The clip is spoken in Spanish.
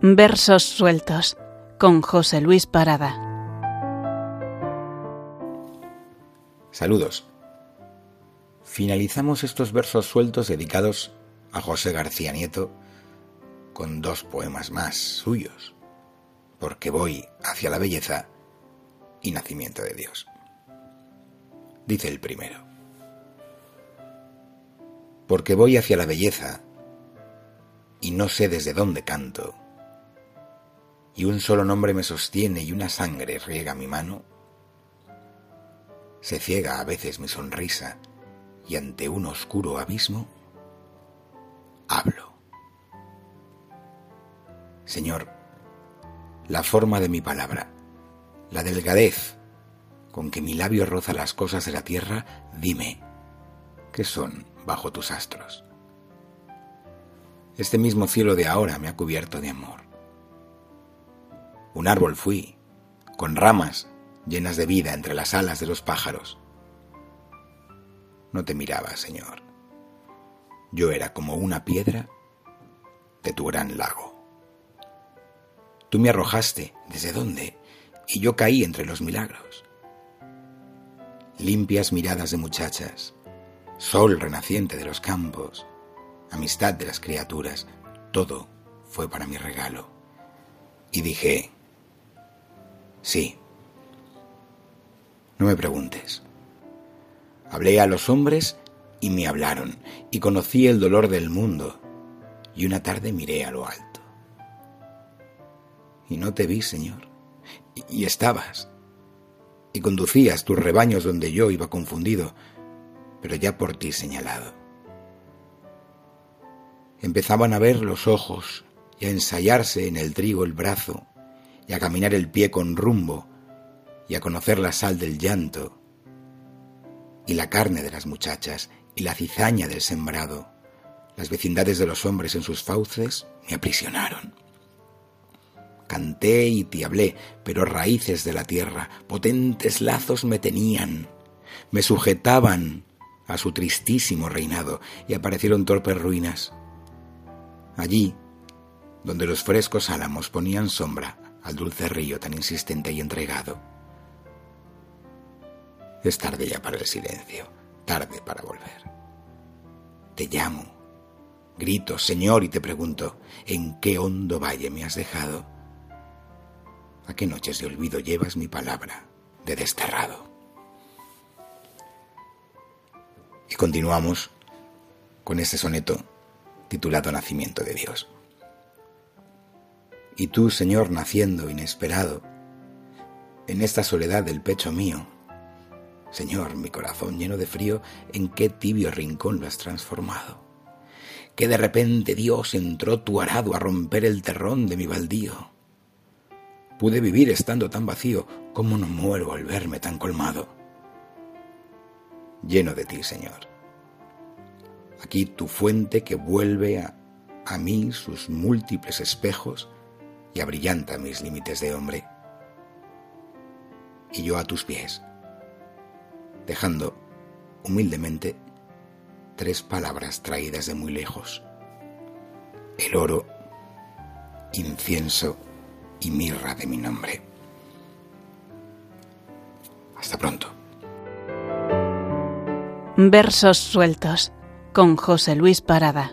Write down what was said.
Versos sueltos con José Luis Parada. Saludos. Finalizamos estos versos sueltos dedicados a José García Nieto con dos poemas más suyos, porque voy hacia la belleza y nacimiento de Dios. Dice el primero, porque voy hacia la belleza y no sé desde dónde canto y un solo nombre me sostiene y una sangre riega mi mano, se ciega a veces mi sonrisa y ante un oscuro abismo, hablo. Señor, la forma de mi palabra, la delgadez con que mi labio roza las cosas de la tierra, dime, ¿qué son bajo tus astros? Este mismo cielo de ahora me ha cubierto de amor un árbol fui, con ramas llenas de vida entre las alas de los pájaros. No te miraba, Señor. Yo era como una piedra de tu gran lago. Tú me arrojaste, ¿desde dónde? Y yo caí entre los milagros. Limpias miradas de muchachas, sol renaciente de los campos, amistad de las criaturas, todo fue para mi regalo. Y dije, Sí. No me preguntes. Hablé a los hombres y me hablaron, y conocí el dolor del mundo, y una tarde miré a lo alto. Y no te vi, Señor, y, estabas, y conducías tus rebaños donde yo iba confundido, pero ya por ti señalado. Empezaban a ver los ojos y a ensayarse en el trigo el brazo, y a caminar el pie con rumbo y a conocer la sal del llanto y la carne de las muchachas y la cizaña del sembrado. Las vecindades de los hombres en sus fauces me aprisionaron. Canté y te hablé, pero raíces de la tierra, potentes lazos me tenían, me sujetaban a su tristísimo reinado y aparecieron torpes ruinas. Allí, donde los frescos álamos ponían sombra, al dulce río tan insistente y entregado. Es tarde ya para el silencio, tarde para volver. Te llamo, grito, Señor, y te pregunto, ¿en qué hondo valle me has dejado? ¿A qué noches de olvido llevas mi palabra de desterrado? Y continuamos con este soneto titulado Nacimiento de Dios. Y tú, Señor, naciendo inesperado, en esta soledad del pecho mío, Señor, mi corazón lleno de frío, ¿en qué tibio rincón lo has transformado? Que de repente Dios entró tu arado a romper el terrón de mi baldío. Pude vivir estando tan vacío, ¿cómo no muero al verme tan colmado? Lleno de ti, Señor. Aquí tu fuente que vuelve a, a mí sus múltiples espejos, y abrillanta mis límites de hombre. Y yo a tus pies, dejando humildemente tres palabras traídas de muy lejos. El oro, incienso y mirra de mi nombre. Hasta pronto. Versos sueltos con José Luis Parada.